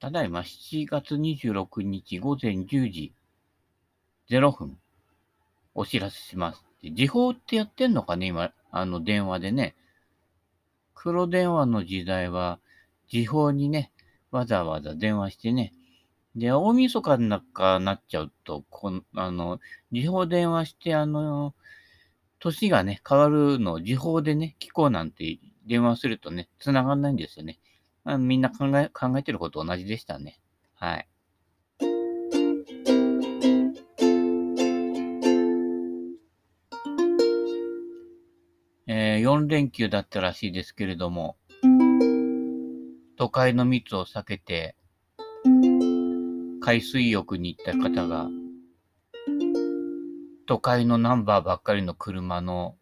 ただいま7月26日午前10時0分、お知らせします。時報ってやってんのかね今、あの電話でね。黒電話の時代は、時報にね、わざわざ電話してね。で、大晦日の中なっちゃうと、こんあの、時報電話して、あの、年がね、変わるのを時報でね、聞こうなんて電話するとね、繋がんないんですよね。あみんな考え、考えてること同じでしたね。はい。えー、4連休だったらしいですけれども、都会の密を避けて、海水浴に行った方が、都会のナンバーばっかりの車の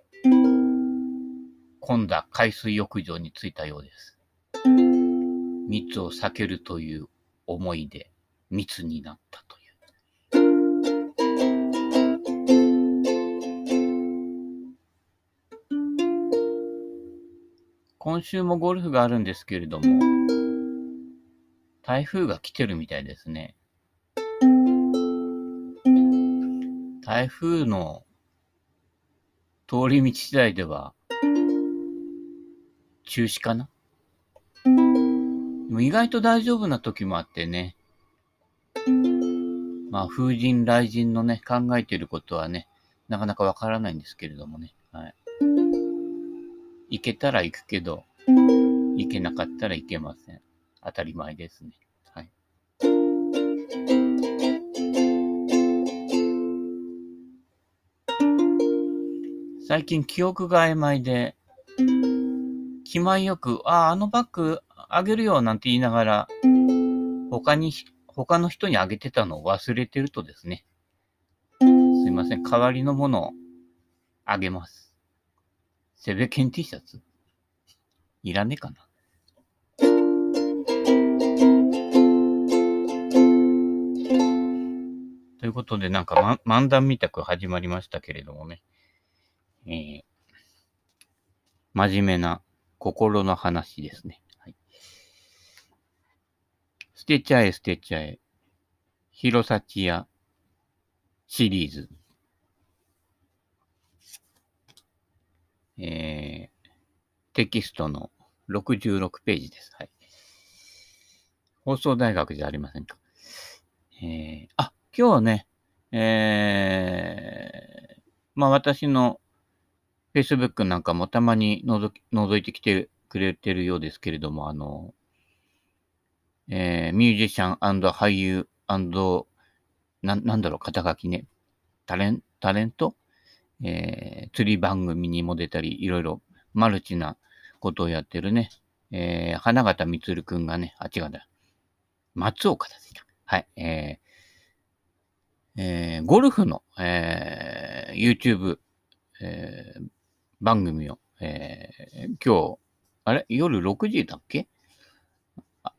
混んだ海水浴場に着いたようです。密を避けるという思いで密になったという。今週もゴルフがあるんですけれども、台風が来てるみたいですね。台風の通り道次第では、中止かな？でも意外と大丈夫な時もあってね。まあ、風神雷神のね、考えてることはね、なかなかわからないんですけれどもね。はい。行けたら行くけど、行けなかったら行けません。当たり前ですね。はい。最近記憶が曖昧で、気前よく、ああ、あのバッグあげるよなんて言いながら、他に、他の人にあげてたのを忘れてるとですね、すいません、代わりのものをあげます。セベケン T シャツ？いらねえかなということで、なんか、ま、漫談みたく始まりましたけれどもね。えー、真面目な心の話ですね。はい、捨てちゃえ捨てちゃえ。弘前屋シリーズ。えー、テキストの66ページです。はい。放送大学じゃありませんか。えー、あ、今日はね、えー、まあ私の Facebook なんかもたまに覗き覗いてきてくれてるようですけれども、あの、えー、ミュージシャン俳優な、なんだろう、肩書きね、タレンタレント？えー、釣り番組にも出たり、いろいろマルチなことをやってるね、えー、花形みつるくんがね、あ、違うんだ。松岡だはい、えー、えー、ゴルフの、えー、YouTube、えー、番組を、えー、今日、あれ？夜6時だっけ？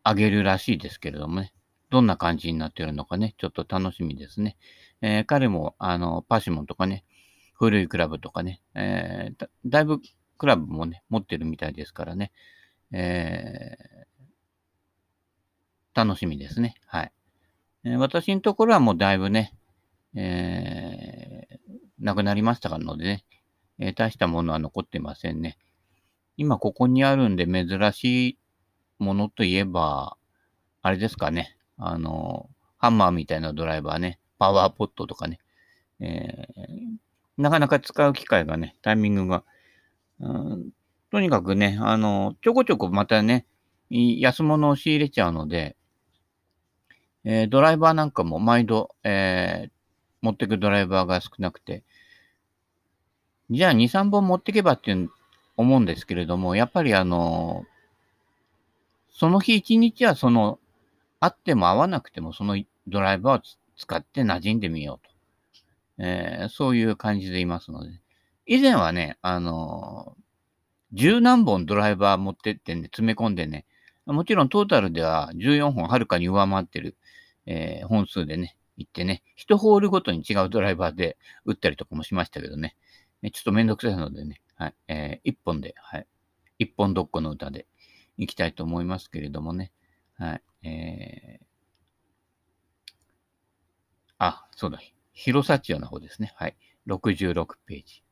あげるらしいですけれどもね。どんな感じになってるのかね、ちょっと楽しみですね。えー、彼も、あの、パシモンとかね、古いクラブとかね、えー、だだいぶクラブもね、持ってるみたいですからね、えー、楽しみですね。はい。え、私のところはもうだいぶね、えー、なくなりましたのでね、えー、大したものは残ってませんね。今ここにあるんで珍しいものといえば、あれですかね。あの、ハンマーみたいなドライバーね、パワーポットとかね、えー、なかなか使う機会がね、タイミングが、うん、とにかくね、あの、ちょこちょこまたね、安物を仕入れちゃうので、えー、ドライバーなんかも毎度、えー、持ってくドライバーが少なくて、じゃあ2、3本持ってけばっていう思うんですけれども、やっぱりあの、その日1日はその、あっても合わなくてもそのドライバーを使って馴染んでみようと。えー、そういう感じでいますので。以前はね、あの十何本ドライバー持ってってね、詰め込んでね、もちろんトータルでは14本はるかに上回ってる、えー、本数でね、行ってね、一ホールごとに違うドライバーで打ったりとかもしましたけどね。ちょっとめんどくさいのでね、はい、えー、1本で、はい、一本どっこの歌でいきたいと思いますけれどもね。はい。えー、あ、そうだ。広幸屋の方ですね。はい。66ページ。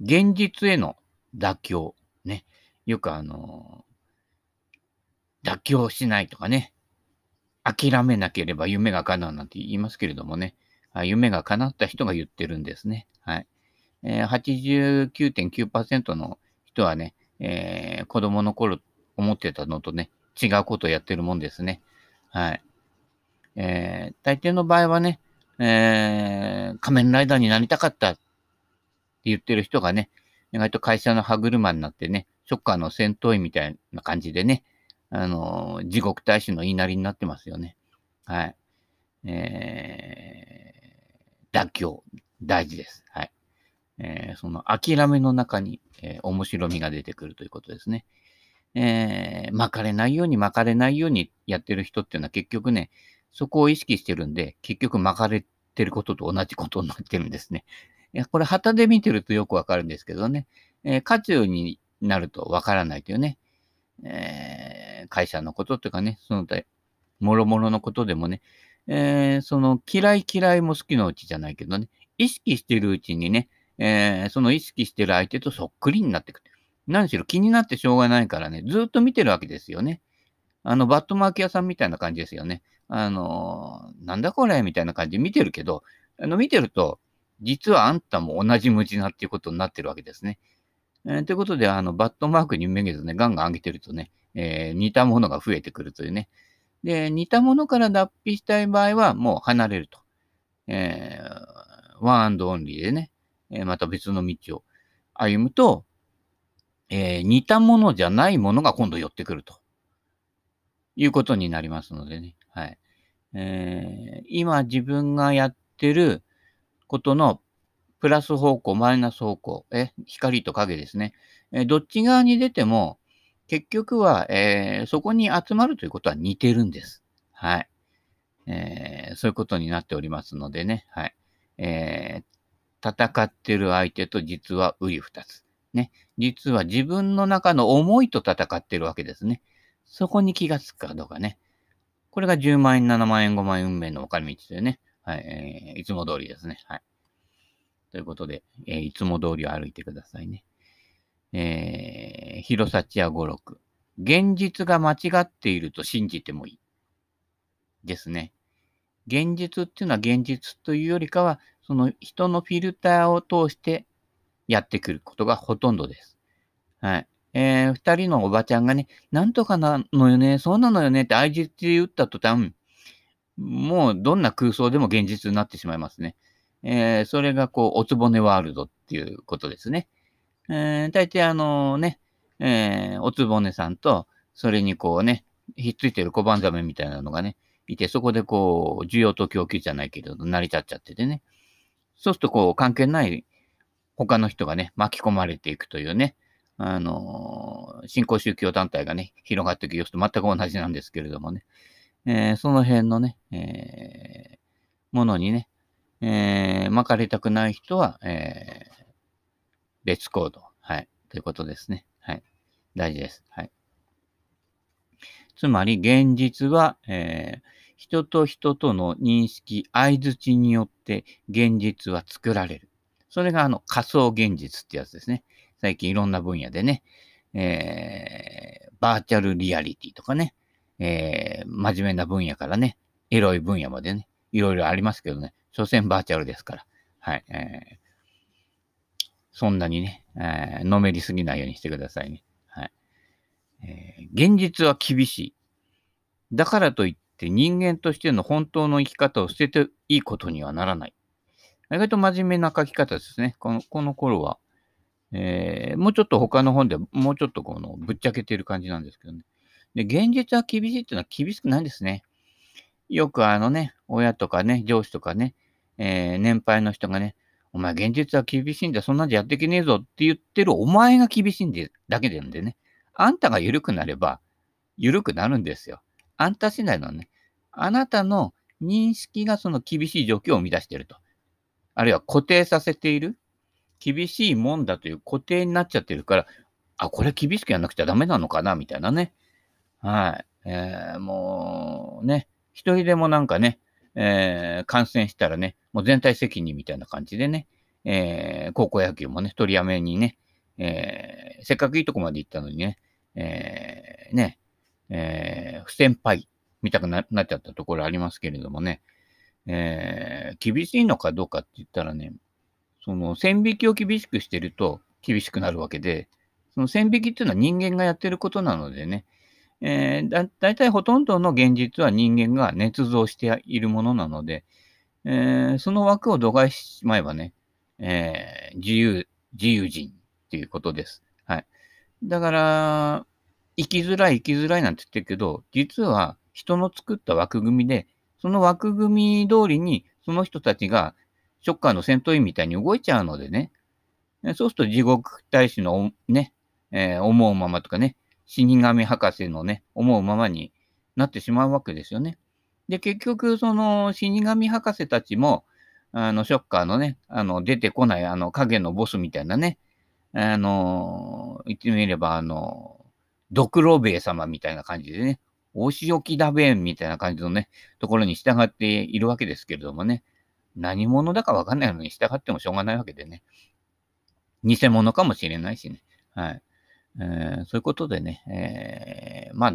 現実への妥協。ね。よくあのー、妥協しないとかね。諦めなければ夢が叶うなんて言いますけれどもね。夢が叶った人が言ってるんですね。はい。えー、89.9%の人はね、えー、子供の頃思ってたのとね、違うことをやってるもんですね。はい。えー、大抵の場合はね、えー、仮面ライダーになりたかったって言ってる人がね、意外と会社の歯車になってね、ショッカーの戦闘員みたいな感じでね、あのー、地獄大使の言いなりになってますよね。はい。えー、妥協、大事です。はい。えー、その諦めの中に、えー、面白みが出てくるということですね。えー、巻かれないように巻かれないようにやってる人っていうのは結局ね、そこを意識してるんで、結局巻かれてることと同じことになってるんですね。いや、これ旗で見てるとよくわかるんですけどね、えー、渦中になるとわからないというね、えー、会社のこととかね、その他、もろもろのことでもね、えー、その嫌い嫌いも好きのうちじゃないけどね、意識してるうちにね、えー、その意識してる相手とそっくりになってくる。何しろ気になってしょうがないからね、ずっと見てるわけですよね。あの、バットマーキ屋さんみたいな感じですよね。あのなんだこれみたいな感じで見てるけど、あの、見てると、実はあんたも同じ無地なっていうことになってるわけですね。えー、ということで、あの、バットマークにめげずね、ガンガン上げてるとね、えー、似たものが増えてくるというね。で、似たものから脱皮したい場合は、もう離れると。えー、ワンアンドオンリーでね、えまた別の道を歩むと、えー、似たものじゃないものが今度寄ってくるということになりますのでね。はい。えー、今自分がやってることのプラス方向、マイナス方向、え、光と影ですね。えどっち側に出ても、結局は、えー、そこに集まるということは似てるんです。はい。えー、そういうことになっておりますのでね。はい。えー戦ってる相手と実は売り二つ。ね。実は自分の中の思いと戦ってるわけですね。そこに気がつくかどうかね。これが10万円、7万円、5万円運命の分かれ道というね。はい、えー、いつも通りですね。はい。ということで、えー、いつも通り歩いてくださいね。えー、広幸屋五六。現実が間違っていると信じてもいい。ですね。現実っていうのは現実というよりかは、その人のフィルターを通してやってくることがほとんどです。はい。えー、二人のおばちゃんがね、なんとかなのよね、そうなのよねって相槌打った途端、もうどんな空想でも現実になってしまいますね。えー、それがこう、おつぼねワールドっていうことですね。えー、大体あのね、えー、おつぼねさんと、それにこうね、ひっついてる小判ザメみたいなのがね、いて、そこでこう、需要と供給じゃないけど、成り立っちゃっててね。そうすると、こう、関係ない他の人がね、巻き込まれていくというね、あのー、新興宗教団体がね、広がっていく様子と全く同じなんですけれどもね、えー、その辺のね、えー、ものにね、えー、巻かれたくない人は、えー、別行動。はい。ということですね。はい。大事です。はい。つまり、現実は、えー、人と人との認識、相づちによって現実は作られる。それがあの仮想現実ってやつですね。最近いろんな分野でね、えー、バーチャルリアリティとかね、えー、真面目な分野からね、エロい分野までね、いろいろありますけどね、所詮バーチャルですから。はい。えー、そんなにね、えー、のめりすぎないようにしてくださいね。はい。えー、現実は厳しい。だからといって人間としての本当の生き方を捨てていいことにはならない。意外と真面目な書き方ですね。このこの頃は。えー、もうちょっと他の本でもうちょっとこのぶっちゃけてる感じなんですけどね。で、現実は厳しいっていうのは厳しくないんですね。よくあのね、親とかね、上司とかね、えー、年配の人がね、お前現実は厳しいんだ、そんなんじゃやってけねえぞって言ってるお前が厳しいんでだけなんでね。あんたが緩くなれば、緩くなるんですよ。あんた次第のね、あなたの認識がその厳しい状況を生み出していると。あるいは固定させている。厳しいもんだという固定になっちゃってるから、あ、これ厳しくやんなくちゃダメなのかなみたいなね。はい。えー、もうね、一人でもなんかね、えー、感染したらね、もう全体責任みたいな感じでね、えー、高校野球もね、取りやめにね、えー、せっかくいいとこまで行ったのにね、えー、ね、えー、不先輩見たくなっちゃったところありますけれどもね、えー、厳しいのかどうかって言ったらね、その線引きを厳しくしてると厳しくなるわけで、その線引きっていうのは人間がやってることなのでね、えー、だだいたいほとんどの現実は人間が捏造しているものなので、えー、その枠を度外しまえばね、えー、自由、自由人っていうことです。はい。だから、生きづらい生きづらいなんて言ってるけど、実は人の作った枠組みで、その枠組み通りにその人たちがショッカーの戦闘員みたいに動いちゃうのでね、そうすると地獄大使のね、えー、思うままとかね、死神博士のね、思うままになってしまうわけですよね。で、結局、その死神博士たちも、あの、ショッカーのね、あの、出てこない、あの、影のボスみたいなね、あの、言ってみれば、あの、ドクロベイ様みたいな感じでね、お仕置きだべんみたいな感じのね、ところに従っているわけですけれどもね、何者だかわかんないのに従ってもしょうがないわけでね、偽物かもしれないしね、はい。えー、そういうことでね、えー、まあ、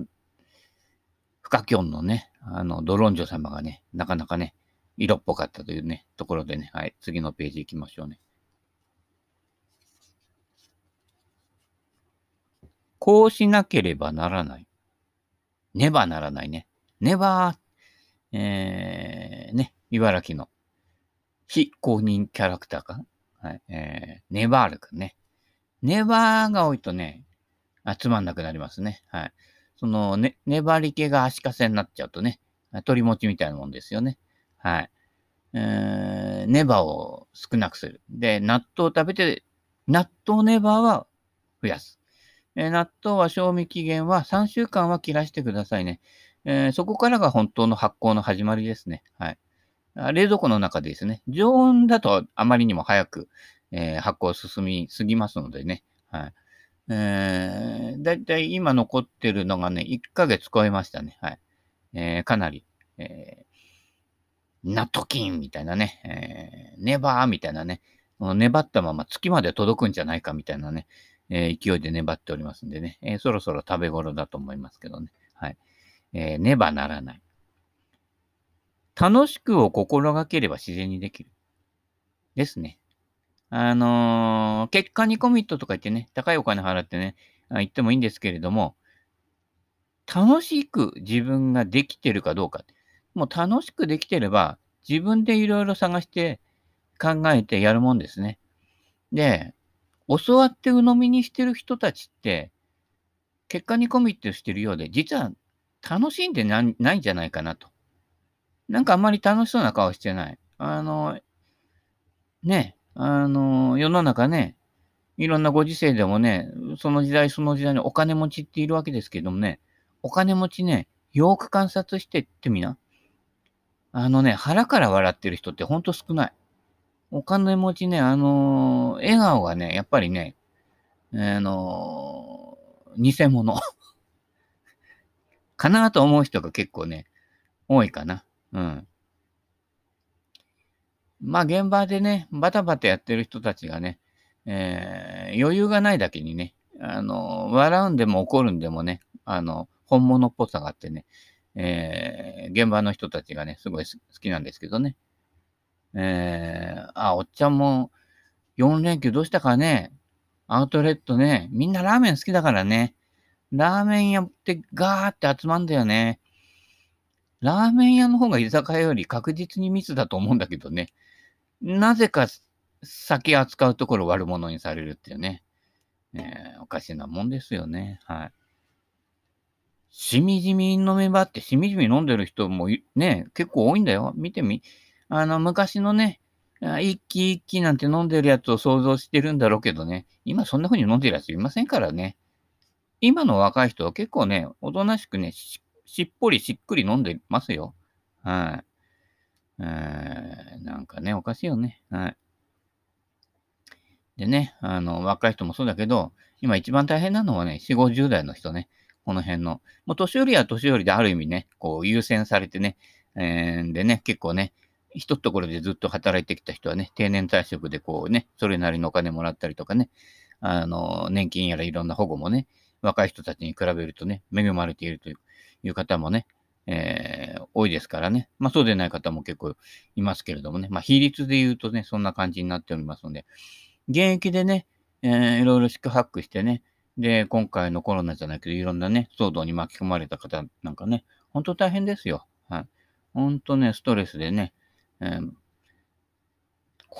不可教のね、あの、ドロンジョ様がね、なかなかね、色っぽかったというね、ところでね、はい、次のページ行きましょうね。こうしなければならない。ねばならないね。ねば、えー、ね、茨城の非公認キャラクターか？はい、えー、ネバールくんね。ネバーが多いとね、集まんなくなりますね。はい。その、ね、粘り気が足かせになっちゃうとね、鳥餅みたいなもんですよね。はい。えー、ネバーを少なくする。で、納豆を食べて、納豆ネバーは増やす。えー、納豆は賞味期限は3週間は切らしてくださいね。えー、そこからが本当の発酵の始まりですね。はい。冷蔵庫の中でですね、常温だとあまりにも早く、えー、発酵進みすぎますのでね。はい。えー、だいたい今残ってるのがね、1ヶ月超えましたね。はい。えー、かなり、えー、ナトキンみたいなね、えー、ネバーみたいなね、粘ったまま月まで届くんじゃないかみたいなね、えー、勢いで粘っておりますんでね、えー、そろそろ食べ頃だと思いますけどね。はい。えー、ねばならない。楽しくを心がければ自然にできる。ですね。あのー、結果にコミットとか言ってね、高いお金払ってね、言ってもいいんですけれども、楽しく自分ができてるかどうか。もう楽しくできてれば、自分でいろいろ探して考えてやるもんですね。で、教わって鵜呑みにしてる人たちって、結果にコミットしてるようで、実は楽しんでないんじゃないかなと。なんかあんまり楽しそうな顔してない。あの、ね、あの、世の中ね、いろんなご時世でもね、その時代その時代にお金持ちっているわけですけどもね、お金持ちね、よく観察してってみな。あのね、腹から笑ってる人ってほんと少ない。お金持ちね、あのー、笑顔がね、やっぱりね、あのー、偽物 かなと思う人が結構ね、多いかな。うん。まあ現場でね、バタバタやってる人たちがね、えー、余裕がないだけにね、あの、笑うんでも怒るんでもね、あの、本物っぽさがあってね、えー、現場の人たちがね、すごい好きなんですけどね。えー、あ、おっちゃんも4連休どうしたかね、アウトレットね、みんなラーメン好きだからね、ラーメン屋ってガーって集まんだよね。ラーメン屋の方が居酒屋より確実に密だと思うんだけどね。なぜか酒扱うところ悪者にされるっていうね。えー、おかしなもんですよね。はい。しみじみ飲めばって、しみじみ飲んでる人もね、結構多いんだよ。見てみ。あの、昔のね、一気一気なんて飲んでるやつを想像してるんだろうけどね、今そんな風に飲んでるやついませんからね。今の若い人は結構ね、おとなしくね、しっぽりしっくり飲んでますよ。はい。えー、なんかね、おかしいよね。はい。でね、あの、若い人もそうだけど、今一番大変なのはね、4、50代の人ね。この辺の。もう年寄りは年寄りである意味ね、こう優先されてね、えー、でね、結構ね、一ところでずっと働いてきた人はね、定年退職でこうね、それなりのお金もらったりとかね、あの、年金やらいろんな保護もね、若い人たちに比べるとね、恵まれているという方もね、えー、多いですからね。まあそうでない方も結構いますけれどもね。まあ比率で言うとね、そんな感じになっておりますので、現役でね、えー、いろいろ宿泊してね、で、今回のコロナじゃないけど、いろんなね、騒動に巻き込まれた方なんかね、本当大変ですよ。はい。本当ね、ストレスでね、えー、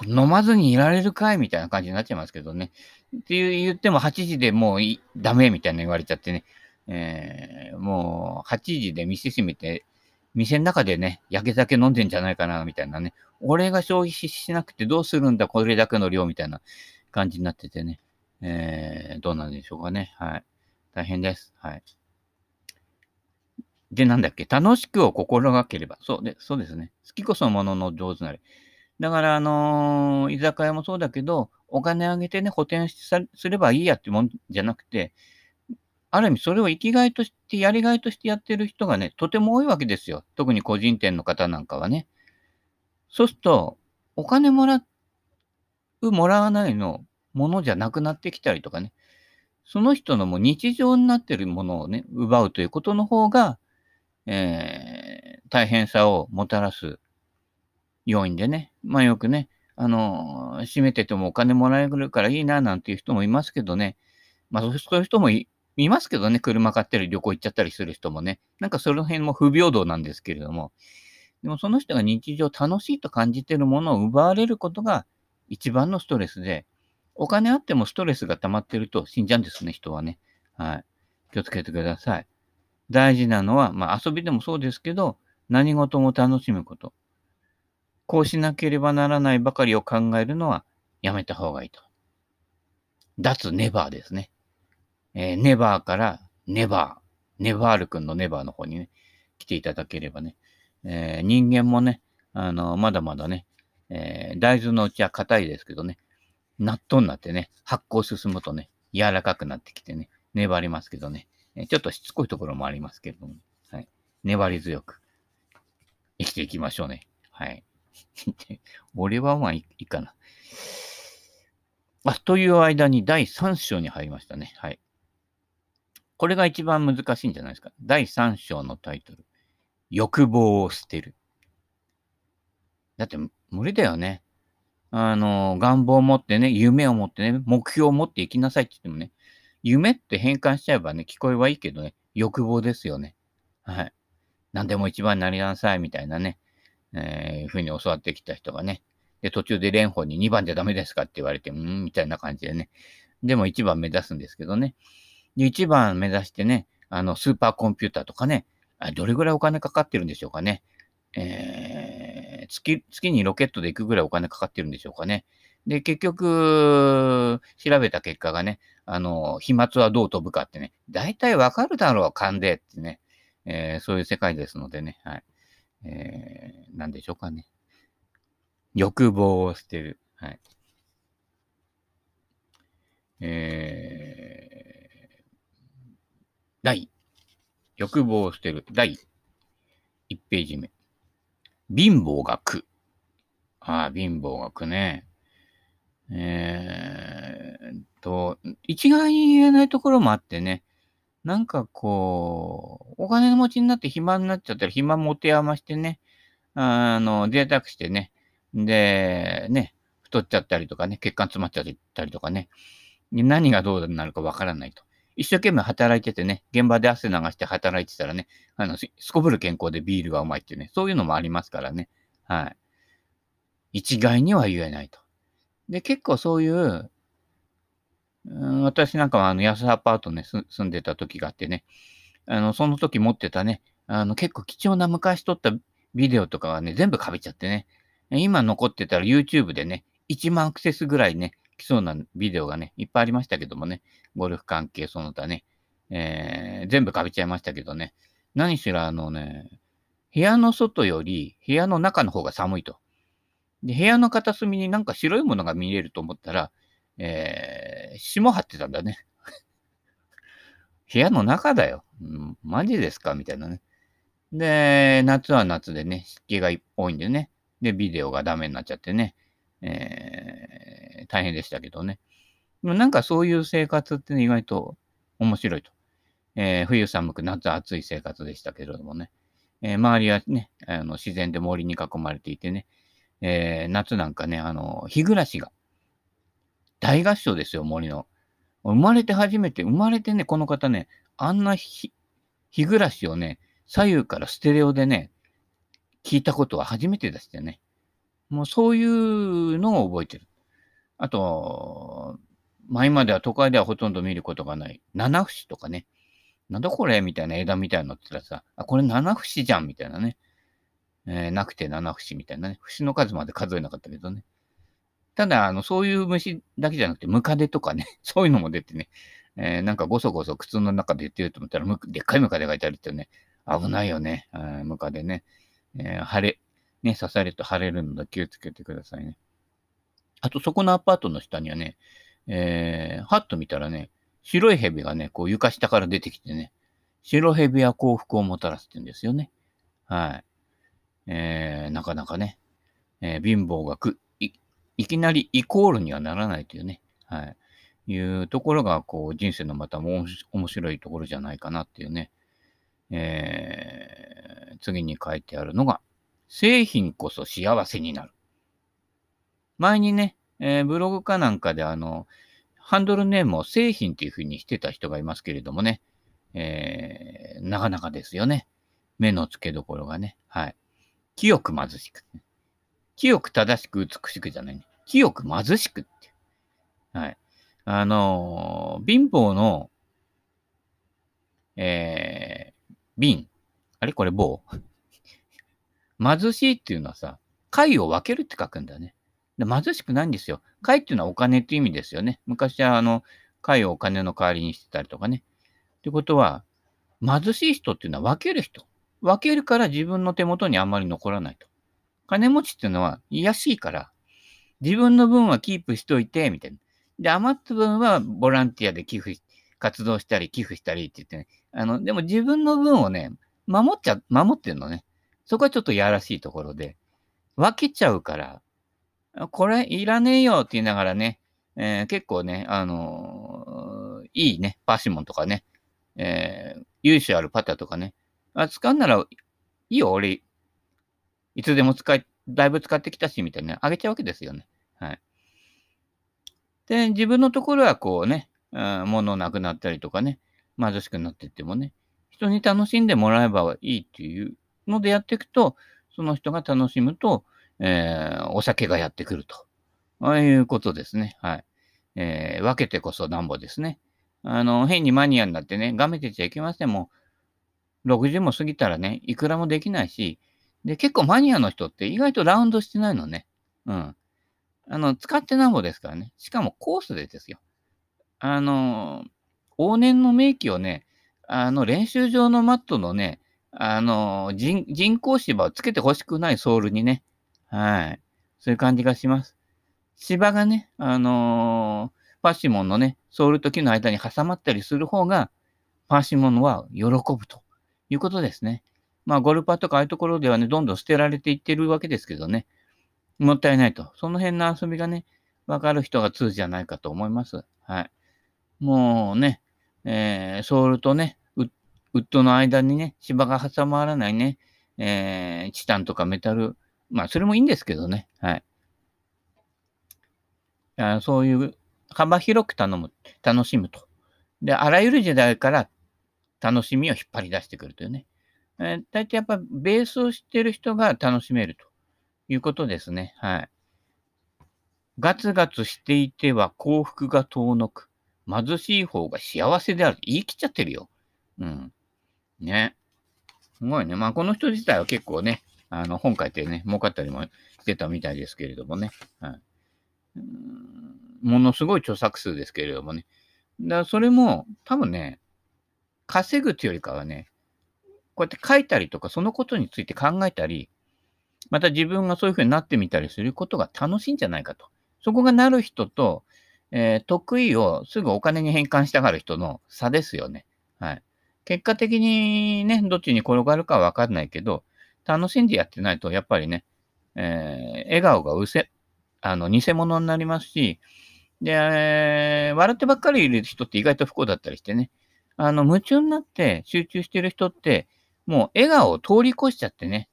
飲まずにいられるかいみたいな感じになっちゃいますけどね。っていう言っても8時でもうダメみたいな言われちゃってね。えー、もう8時で店閉めて、店の中でね、焼け酒飲んでんじゃないかな、みたいなね。俺が消費しなくてどうするんだ、これだけの量、みたいな感じになっててね。えー、どうなんでしょうかね。はい。大変です。はい。で、なんだっけ楽しくを心がければ。そうで、そうですね。好きこそものの上手なれ。だから、あのー、居酒屋もそうだけど、お金あげてね、補填すればいいやってもんじゃなくて、ある意味それを生きがいとして、やりがいとしてやってる人がね、とても多いわけですよ。特に個人店の方なんかはね。そうすると、お金もらう、もらわないのものじゃなくなってきたりとかね。その人のもう日常になってるものをね、奪うということの方が、えー、大変さをもたらす要因でね。まあよくね、あの、閉めててもお金もらえるからいいななんていう人もいますけどね。まあそういう人もいますけどね、車買ったり旅行行っちゃったりする人もね。なんかその辺も不平等なんですけれども。でもその人が日常楽しいと感じているものを奪われることが一番のストレスで、お金あってもストレスが溜まってると死んじゃうんですね、人はね。はい。気をつけてください。大事なのは、まあ遊びでもそうですけど、何事も楽しむこと。こうしなければならないばかりを考えるのはやめた方がいいと。脱ネバーですね。えー、ネバーからネバー、ネバール君のネバーの方にね、来ていただければね、えー、人間もね、あの、まだまだね、えー、大豆のうちは硬いですけどね、納豆になってね、発酵進むとね、柔らかくなってきてね、粘りますけどね、ちょっとしつこいところもありますけれども、はい。粘り強く生きていきましょうね。はい。俺はまあいいかな。あ、という間に第3章に入りましたね。はい。これが一番難しいんじゃないですか。第3章のタイトル。欲望を捨てる。だって無理だよね。あの、願望を持ってね、夢を持ってね、目標を持って生きなさいって言ってもね、夢って変換しちゃえばね、聞こえはいいけどね、欲望ですよね。はい。何でも一番になりなさいみたいなね、えー、ふうに教わってきた人がね、で、途中で蓮舫に2番じゃダメですかって言われて、うんみたいな感じでね。でも1番目指すんですけどね。で、1番目指してね、あの、スーパーコンピューターとかね、どれぐらいお金かかってるんでしょうかね。えー、月、月にロケットで行くぐらいお金かかってるんでしょうかね。で、結局、調べた結果がね、あの、飛沫はどう飛ぶかってね、大体わかるだろう、勘でってね、えー、そういう世界ですのでね、はい。えー、なんでしょうかね。欲望を捨てる。はい。えー、第、欲望を捨てる。第1ページ目。貧乏が苦。ああ、貧乏が苦ね。えー、と、一概に言えないところもあってね。なんかこう、お金持ちになって暇になっちゃったら暇持て余してね、あの、贅沢してね、で、ね、太っちゃったりとかね、血管詰まっちゃったりとかね、何がどうなるかわからないと。一生懸命働いててね、現場で汗流して働いてたらね、あの、すこぶる健康でビールがうまいっていうね、そういうのもありますからね。はい。一概には言えないと。で、結構そういう、ん私なんかはあの安アパートね、住んでた時があってね、あの、その時持ってたね、あの、結構貴重な昔撮ったビデオとかはね、全部かびちゃってね、今残ってたら YouTube でね、1万アクセスぐらいね、来そうなビデオがね、いっぱいありましたけどもね、ゴルフ関係その他ね、えー、全部かびちゃいましたけどね、何しろあのね、部屋の外より部屋の中の方が寒いと。で、部屋の片隅になんか白いものが見えると思ったら、えー、霜張ってたんだね。部屋の中だよ。うん、マジですか？みたいなね。で、夏は夏でね、湿気が多いんでね。で、ビデオがダメになっちゃってね。えー、大変でしたけどね。なんかそういう生活って、ね、意外と面白いと。えー、冬寒く夏暑い生活でしたけれどもね。えー、周りはね、あの自然で森に囲まれていてね、えー、夏なんかね、あの、日暮らしが、大合唱ですよ、森の。生まれて初めて、生まれてね、この方ね、あんな日暮らしをね、左右からステレオでね、聞いたことは初めてでしたよね。もうそういうのを覚えてる。あと、前までは都会ではほとんど見ることがない、七節とかね。なんだこれみたいな枝みたいなのって言ったらさ、あ、これ七節じゃんみたいなね。えー、なくて七節みたいなね。節の数まで数えなかったけどね。ただ、あの、そういう虫だけじゃなくて、ムカデとかね、そういうのも出てね、えー、なんかごそごそ靴の中で言ってると思ったら、でっかいムカデがいたりってね、危ないよね、ムカデね。えー、腫れ、ね、刺されると腫れるので気をつけてくださいね。あと、そこのアパートの下にはね、えー、はっと見たらね、白い蛇がね、こう床下から出てきてね、白蛇は幸福をもたらすって言うんですよね。はい。えー、なかなかね、えー、貧乏がくい、いきなりイコールにはならないというね、はい。いうところが、こう、人生のまたも面白いところじゃないかなっていうね。えー、次に書いてあるのが、製品こそ幸せになる。前にね、えー、ブログかなんかであの、ハンドルネームを製品っていう風にしてた人がいますけれどもね、えー、なかなかですよね。目の付けどころがね。はい。清く貧しく。清く正しく美しくじゃないね。清く貧しくって。はい。あのー、貧乏の、えー、瓶。あれ？これ？棒貧しいっていうのはさ、貝を分けるって書くんだね。で貧しくないんですよ。貝っていうのはお金って意味ですよね。昔はあの、貝をお金の代わりにしてたりとかね。ってことは、貧しい人っていうのは分ける人。分けるから自分の手元にあんまり残らないと。金持ちっていうのは癒しいから、自分の分はキープしといて、みたいな。で、余った分はボランティアで寄付、活動したり寄付したりって言ってね。あの、でも自分の分をね、守っちゃ、守ってんのね。そこはちょっとやらしいところで。分けちゃうから、これいらねえよって言いながらね、えー、結構ね、あのー、いいね、パシモンとかね、えー、由緒あるパターとかね、あ使うならいいよ、俺、いつでも使い、だいぶ使ってきたし、みたいな、あげちゃうわけですよね。はい。で、自分のところはこうね、うん、物なくなったりとかね、貧しくなっていってもね、人に楽しんでもらえばいいっていうのでやっていくと、その人が楽しむと、えー、お酒がやってくると。ああいうことですね。はい。えー、分けてこそなんぼですね。あの、変にマニアになってね、がめてちゃいけません。もう、60も過ぎたらね、いくらもできないし、で、結構マニアの人って意外とラウンドしてないのね。うん。あの、使ってなんぼですからね。しかもコースでですよ。あの、往年の名機をね、あの、練習場のマットのね、あの、人工芝をつけてほしくないソールにね、はい。そういう感じがします。芝がね、あのー、パシモンのね、ソールと木の間に挟まったりする方が、パシモンは喜ぶということですね。まあ、ゴルパーとかああいうところではね、どんどん捨てられていってるわけですけどね、もったいないと。その辺の遊びがね、わかる人が通じゃないかと思います。はい。もうね、えー、ソールとね、ウッドの間にね、芝が挟まらないね、えー、チタンとかメタル、まあ、それもいいんですけどね。はい。あそういう幅広く頼む、楽しむと。で、あらゆる時代から楽しみを引っ張り出してくるというね。えー、大体やっぱベースを知ってる人が楽しめるということですね。はい。ガツガツしていては幸福が遠のく。貧しい方が幸せである。言い切っちゃってるよ。うん。ね。すごいね。まあ、この人自体は結構ね、あの、本書いてね、儲かったりもしてたみたいですけれどもね。はい。ものすごい著作数ですけれどもね。だからそれも多分ね、稼ぐというよりかはね、こうやって書いたりとか、そのことについて考えたり、また自分がそういうふうになってみたりすることが楽しいんじゃないかと。そこがなる人と、えー、得意をすぐお金に変換したがる人の差ですよね。はい。結果的にね、どっちに転がるかはわかんないけど、楽しんでやってないと、やっぱりね、えー、笑顔がうせ、あの、偽物になりますし、で、えー、笑ってばっかりいる人って意外と不幸だったりしてね、あの、夢中になって集中してる人って、もう笑顔を通り越しちゃってね、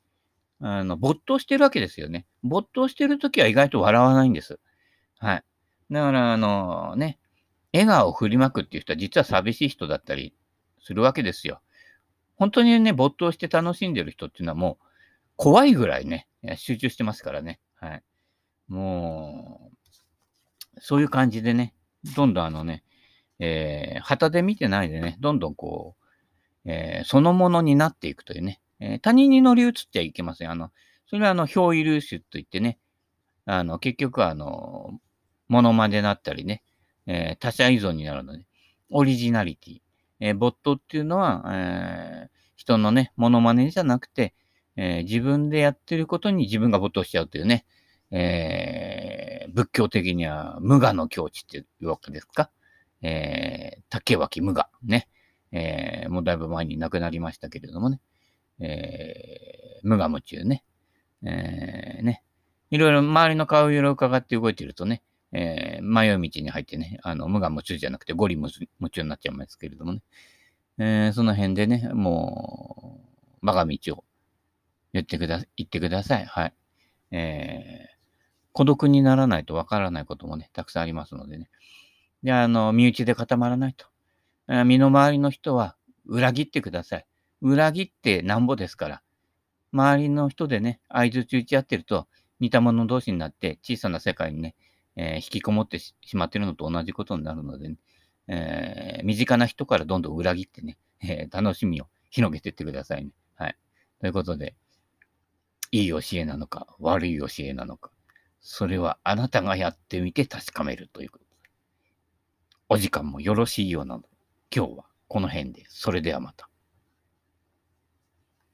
あの、没頭してるわけですよね。没頭してるときは意外と笑わないんです。はい。だから、あのね、笑顔を振りまくっていう人は実は寂しい人だったりするわけですよ。本当にね、没頭して楽しんでる人っていうのはもう怖いぐらいね、集中してますからね。はい。もう、そういう感じでね、どんどんあのね、えー、旗で見てないでね、どんどんこう、えー、そのものになっていくというね、えー、他人に乗り移っちゃいけません。あの、それはあの、表意流出といってね、あの、結局はあの、モノマネだったりね、えー、他者依存になるので、オリジナリティ。えー、ボットっていうのは、えー、人のね、モノマネじゃなくて、えー、自分でやってることに自分が没頭しちゃうというね、えー、仏教的には無我の境地っていうわけですか。えー、竹脇無我。ね。えー、もうだいぶ前に亡くなりましたけれどもね。えー、無我夢中ね。えー、ね。いろいろ周りの顔色を伺って動いてるとね、えー、迷い道に入ってね、あの、無我夢中じゃなくてゴリ夢中になっちゃいますけれどもね。えー、その辺でね、もう、我が道を言ってくだ、言ってください。はい。えー、孤独にならないとわからないこともね、たくさんありますのでね。で、あの、身内で固まらないと。身の回りの人は裏切ってください。裏切ってなんぼですから。周りの人でね、合図打ち合ってると、似た者同士になって小さな世界にね、えー、引きこもってしまってるのと同じことになるので、ね、えー、身近な人からどんどん裏切ってね、えー、楽しみを広げていってくださいね。はい。ということで、いい教えなのか、悪い教えなのか、それはあなたがやってみて確かめるということ。お時間もよろしいようなので、今日はこの辺で、それではまた。